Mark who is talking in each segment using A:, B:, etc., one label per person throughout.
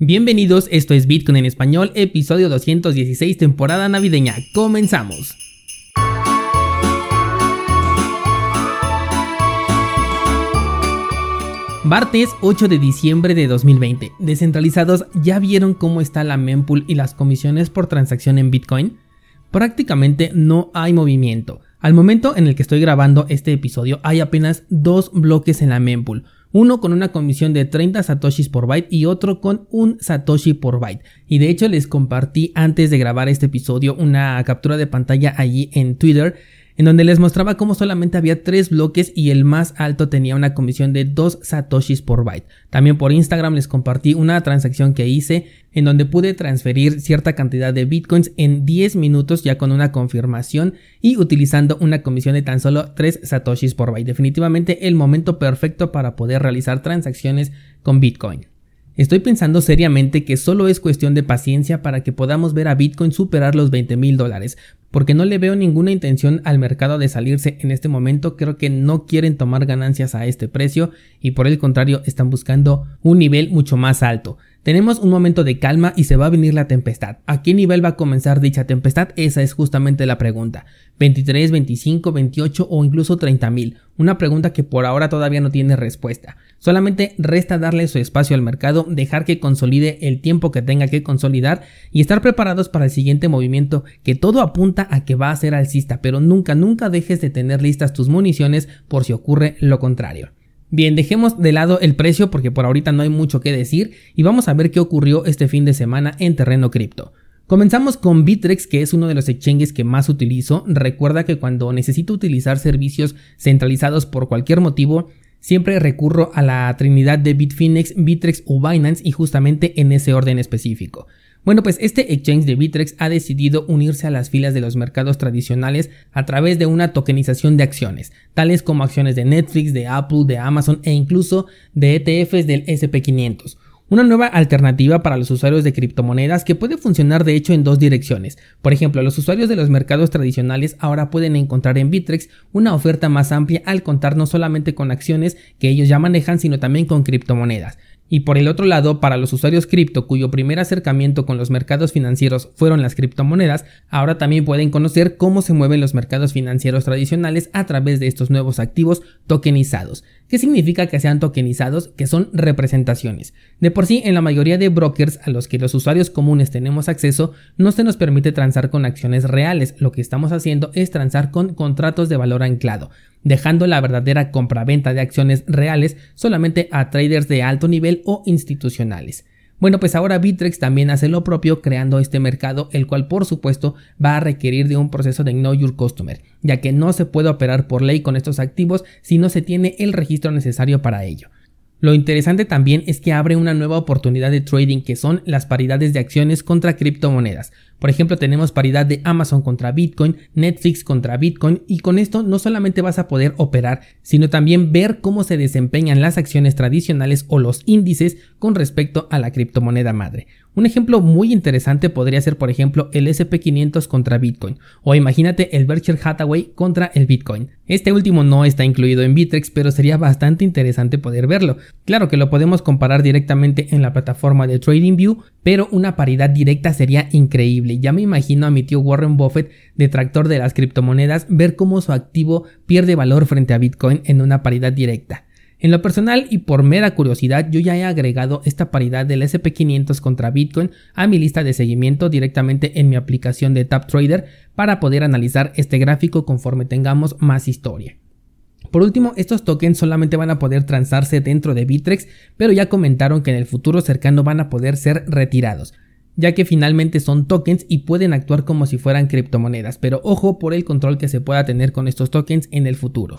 A: Bienvenidos, esto es Bitcoin en español, episodio 216, temporada navideña. Comenzamos. Martes 8 de diciembre de 2020. Descentralizados, ¿ya vieron cómo está la mempool y las comisiones por transacción en Bitcoin? Prácticamente no hay movimiento. Al momento en el que estoy grabando este episodio hay apenas dos bloques en la mempool uno con una comisión de 30 satoshis por byte y otro con un satoshi por byte. Y de hecho les compartí antes de grabar este episodio una captura de pantalla allí en Twitter en donde les mostraba cómo solamente había tres bloques y el más alto tenía una comisión de 2 satoshis por byte. También por Instagram les compartí una transacción que hice en donde pude transferir cierta cantidad de bitcoins en 10 minutos ya con una confirmación y utilizando una comisión de tan solo 3 satoshis por byte. Definitivamente el momento perfecto para poder realizar transacciones con bitcoin. Estoy pensando seriamente que solo es cuestión de paciencia para que podamos ver a Bitcoin superar los 20 mil dólares, porque no le veo ninguna intención al mercado de salirse en este momento, creo que no quieren tomar ganancias a este precio y por el contrario están buscando un nivel mucho más alto. Tenemos un momento de calma y se va a venir la tempestad. ¿A qué nivel va a comenzar dicha tempestad? Esa es justamente la pregunta. 23, 25, 28 o incluso 30 mil. Una pregunta que por ahora todavía no tiene respuesta. Solamente resta darle su espacio al mercado, dejar que consolide el tiempo que tenga que consolidar y estar preparados para el siguiente movimiento que todo apunta a que va a ser alcista, pero nunca, nunca dejes de tener listas tus municiones por si ocurre lo contrario. Bien, dejemos de lado el precio porque por ahorita no hay mucho que decir y vamos a ver qué ocurrió este fin de semana en terreno cripto. Comenzamos con Bitrex, que es uno de los exchanges que más utilizo. Recuerda que cuando necesito utilizar servicios centralizados por cualquier motivo, siempre recurro a la trinidad de Bitfinex, Bitrex o Binance y justamente en ese orden específico. Bueno, pues este exchange de Bitrex ha decidido unirse a las filas de los mercados tradicionales a través de una tokenización de acciones, tales como acciones de Netflix, de Apple, de Amazon e incluso de ETFs del SP500. Una nueva alternativa para los usuarios de criptomonedas que puede funcionar de hecho en dos direcciones. Por ejemplo, los usuarios de los mercados tradicionales ahora pueden encontrar en Bitrex una oferta más amplia al contar no solamente con acciones que ellos ya manejan, sino también con criptomonedas. Y por el otro lado, para los usuarios cripto cuyo primer acercamiento con los mercados financieros fueron las criptomonedas, ahora también pueden conocer cómo se mueven los mercados financieros tradicionales a través de estos nuevos activos tokenizados. ¿Qué significa que sean tokenizados? Que son representaciones. De por sí, en la mayoría de brokers a los que los usuarios comunes tenemos acceso, no se nos permite transar con acciones reales. Lo que estamos haciendo es transar con contratos de valor anclado dejando la verdadera compraventa de acciones reales solamente a traders de alto nivel o institucionales. Bueno, pues ahora Bitrex también hace lo propio creando este mercado, el cual por supuesto va a requerir de un proceso de Know Your Customer, ya que no se puede operar por ley con estos activos si no se tiene el registro necesario para ello. Lo interesante también es que abre una nueva oportunidad de trading que son las paridades de acciones contra criptomonedas. Por ejemplo, tenemos paridad de Amazon contra Bitcoin, Netflix contra Bitcoin y con esto no solamente vas a poder operar, sino también ver cómo se desempeñan las acciones tradicionales o los índices con respecto a la criptomoneda madre. Un ejemplo muy interesante podría ser, por ejemplo, el SP500 contra Bitcoin, o imagínate el Berkshire Hathaway contra el Bitcoin. Este último no está incluido en Bitrex, pero sería bastante interesante poder verlo. Claro que lo podemos comparar directamente en la plataforma de TradingView, pero una paridad directa sería increíble. Ya me imagino a mi tío Warren Buffett, detractor de las criptomonedas, ver cómo su activo pierde valor frente a Bitcoin en una paridad directa. En lo personal y por mera curiosidad, yo ya he agregado esta paridad del SP500 contra Bitcoin a mi lista de seguimiento directamente en mi aplicación de TapTrader para poder analizar este gráfico conforme tengamos más historia. Por último, estos tokens solamente van a poder transarse dentro de Bitrex, pero ya comentaron que en el futuro cercano van a poder ser retirados, ya que finalmente son tokens y pueden actuar como si fueran criptomonedas, pero ojo por el control que se pueda tener con estos tokens en el futuro.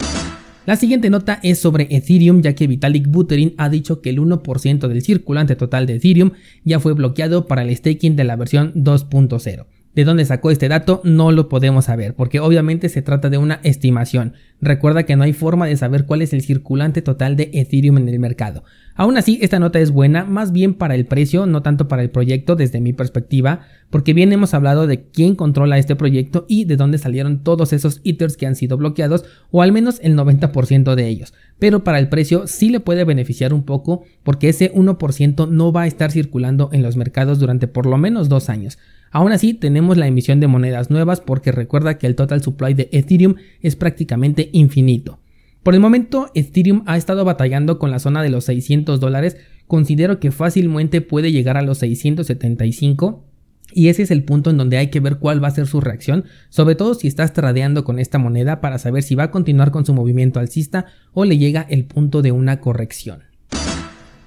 A: La siguiente nota es sobre Ethereum, ya que Vitalik Buterin ha dicho que el 1% del circulante total de Ethereum ya fue bloqueado para el staking de la versión 2.0. ¿De dónde sacó este dato? No lo podemos saber, porque obviamente se trata de una estimación. Recuerda que no hay forma de saber cuál es el circulante total de Ethereum en el mercado. Aún así, esta nota es buena, más bien para el precio, no tanto para el proyecto desde mi perspectiva, porque bien hemos hablado de quién controla este proyecto y de dónde salieron todos esos ethers que han sido bloqueados, o al menos el 90% de ellos. Pero para el precio sí le puede beneficiar un poco, porque ese 1% no va a estar circulando en los mercados durante por lo menos dos años. Aún así, tenemos la emisión de monedas nuevas porque recuerda que el total supply de Ethereum es prácticamente infinito. Por el momento, Ethereum ha estado batallando con la zona de los 600 dólares. Considero que fácilmente puede llegar a los 675 y ese es el punto en donde hay que ver cuál va a ser su reacción, sobre todo si estás tradeando con esta moneda para saber si va a continuar con su movimiento alcista o le llega el punto de una corrección.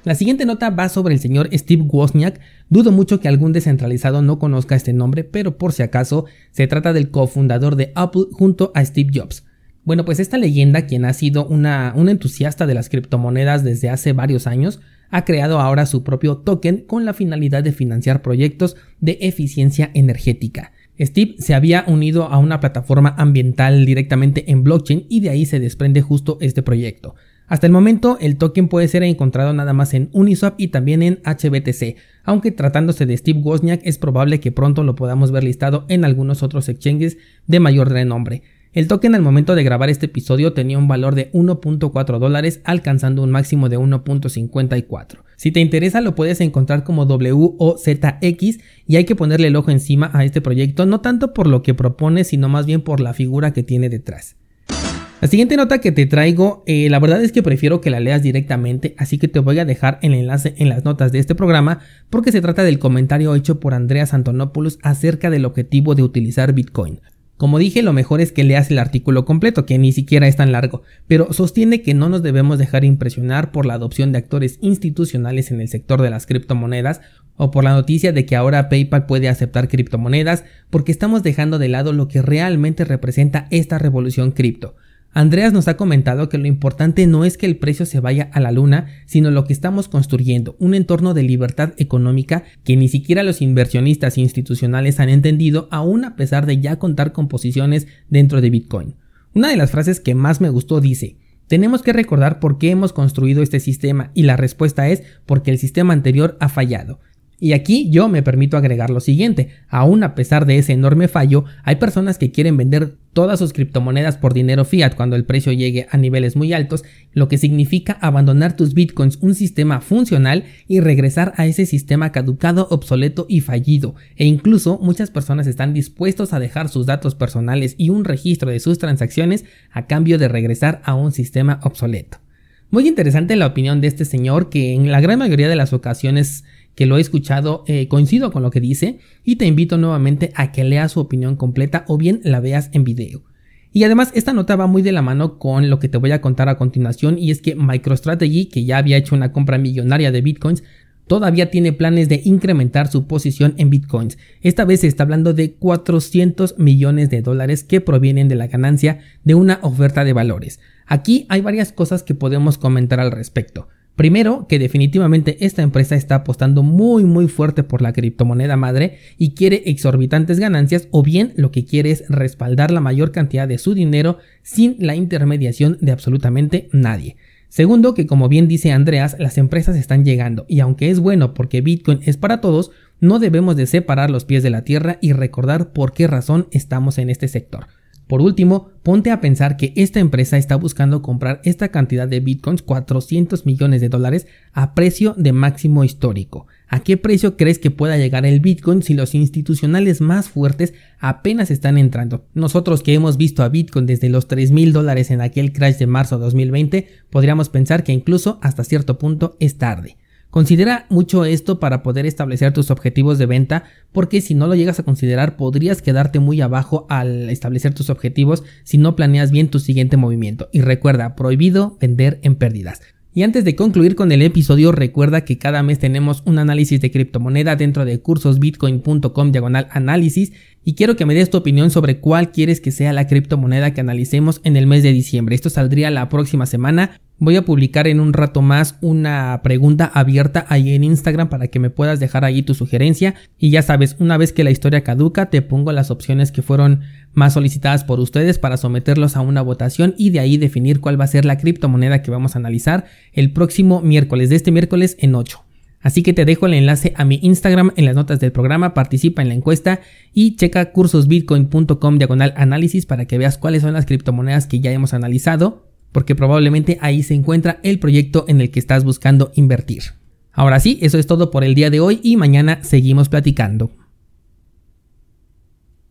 A: La siguiente nota va sobre el señor Steve Wozniak. Dudo mucho que algún descentralizado no conozca este nombre, pero por si acaso se trata del cofundador de Apple junto a Steve Jobs. Bueno, pues esta leyenda, quien ha sido una, un entusiasta de las criptomonedas desde hace varios años, ha creado ahora su propio token con la finalidad de financiar proyectos de eficiencia energética. Steve se había unido a una plataforma ambiental directamente en blockchain y de ahí se desprende justo este proyecto. Hasta el momento, el token puede ser encontrado nada más en Uniswap y también en HBTC, aunque tratándose de Steve Wozniak es probable que pronto lo podamos ver listado en algunos otros exchanges de mayor renombre. El token al momento de grabar este episodio tenía un valor de 1.4 dólares alcanzando un máximo de 1.54. Si te interesa lo puedes encontrar como WOZX y hay que ponerle el ojo encima a este proyecto no tanto por lo que propone sino más bien por la figura que tiene detrás. La siguiente nota que te traigo, eh, la verdad es que prefiero que la leas directamente, así que te voy a dejar el enlace en las notas de este programa porque se trata del comentario hecho por Andreas Antonopoulos acerca del objetivo de utilizar Bitcoin. Como dije, lo mejor es que leas el artículo completo, que ni siquiera es tan largo, pero sostiene que no nos debemos dejar impresionar por la adopción de actores institucionales en el sector de las criptomonedas o por la noticia de que ahora PayPal puede aceptar criptomonedas, porque estamos dejando de lado lo que realmente representa esta revolución cripto. Andreas nos ha comentado que lo importante no es que el precio se vaya a la luna, sino lo que estamos construyendo, un entorno de libertad económica que ni siquiera los inversionistas institucionales han entendido, aún a pesar de ya contar con posiciones dentro de Bitcoin. Una de las frases que más me gustó dice, tenemos que recordar por qué hemos construido este sistema y la respuesta es porque el sistema anterior ha fallado. Y aquí yo me permito agregar lo siguiente, aún a pesar de ese enorme fallo, hay personas que quieren vender todas sus criptomonedas por dinero fiat cuando el precio llegue a niveles muy altos, lo que significa abandonar tus bitcoins, un sistema funcional, y regresar a ese sistema caducado, obsoleto y fallido. E incluso muchas personas están dispuestos a dejar sus datos personales y un registro de sus transacciones a cambio de regresar a un sistema obsoleto. Muy interesante la opinión de este señor que en la gran mayoría de las ocasiones que lo he escuchado, eh, coincido con lo que dice y te invito nuevamente a que leas su opinión completa o bien la veas en video. Y además esta nota va muy de la mano con lo que te voy a contar a continuación y es que MicroStrategy, que ya había hecho una compra millonaria de bitcoins, todavía tiene planes de incrementar su posición en bitcoins. Esta vez se está hablando de 400 millones de dólares que provienen de la ganancia de una oferta de valores. Aquí hay varias cosas que podemos comentar al respecto. Primero, que definitivamente esta empresa está apostando muy muy fuerte por la criptomoneda madre y quiere exorbitantes ganancias o bien lo que quiere es respaldar la mayor cantidad de su dinero sin la intermediación de absolutamente nadie. Segundo, que como bien dice Andreas, las empresas están llegando y aunque es bueno porque Bitcoin es para todos, no debemos de separar los pies de la tierra y recordar por qué razón estamos en este sector. Por último, ponte a pensar que esta empresa está buscando comprar esta cantidad de bitcoins, 400 millones de dólares, a precio de máximo histórico. ¿A qué precio crees que pueda llegar el bitcoin si los institucionales más fuertes apenas están entrando? Nosotros que hemos visto a bitcoin desde los 3 mil dólares en aquel crash de marzo de 2020, podríamos pensar que incluso hasta cierto punto es tarde. Considera mucho esto para poder establecer tus objetivos de venta, porque si no lo llegas a considerar podrías quedarte muy abajo al establecer tus objetivos si no planeas bien tu siguiente movimiento. Y recuerda, prohibido vender en pérdidas. Y antes de concluir con el episodio, recuerda que cada mes tenemos un análisis de criptomoneda dentro de cursosbitcoin.com diagonal análisis y quiero que me des tu opinión sobre cuál quieres que sea la criptomoneda que analicemos en el mes de diciembre. Esto saldría la próxima semana. Voy a publicar en un rato más una pregunta abierta ahí en Instagram para que me puedas dejar ahí tu sugerencia. Y ya sabes, una vez que la historia caduca, te pongo las opciones que fueron más solicitadas por ustedes para someterlos a una votación y de ahí definir cuál va a ser la criptomoneda que vamos a analizar el próximo miércoles, de este miércoles en 8. Así que te dejo el enlace a mi Instagram en las notas del programa, participa en la encuesta y checa cursosbitcoin.com diagonal análisis para que veas cuáles son las criptomonedas que ya hemos analizado, porque probablemente ahí se encuentra el proyecto en el que estás buscando invertir. Ahora sí, eso es todo por el día de hoy y mañana seguimos platicando.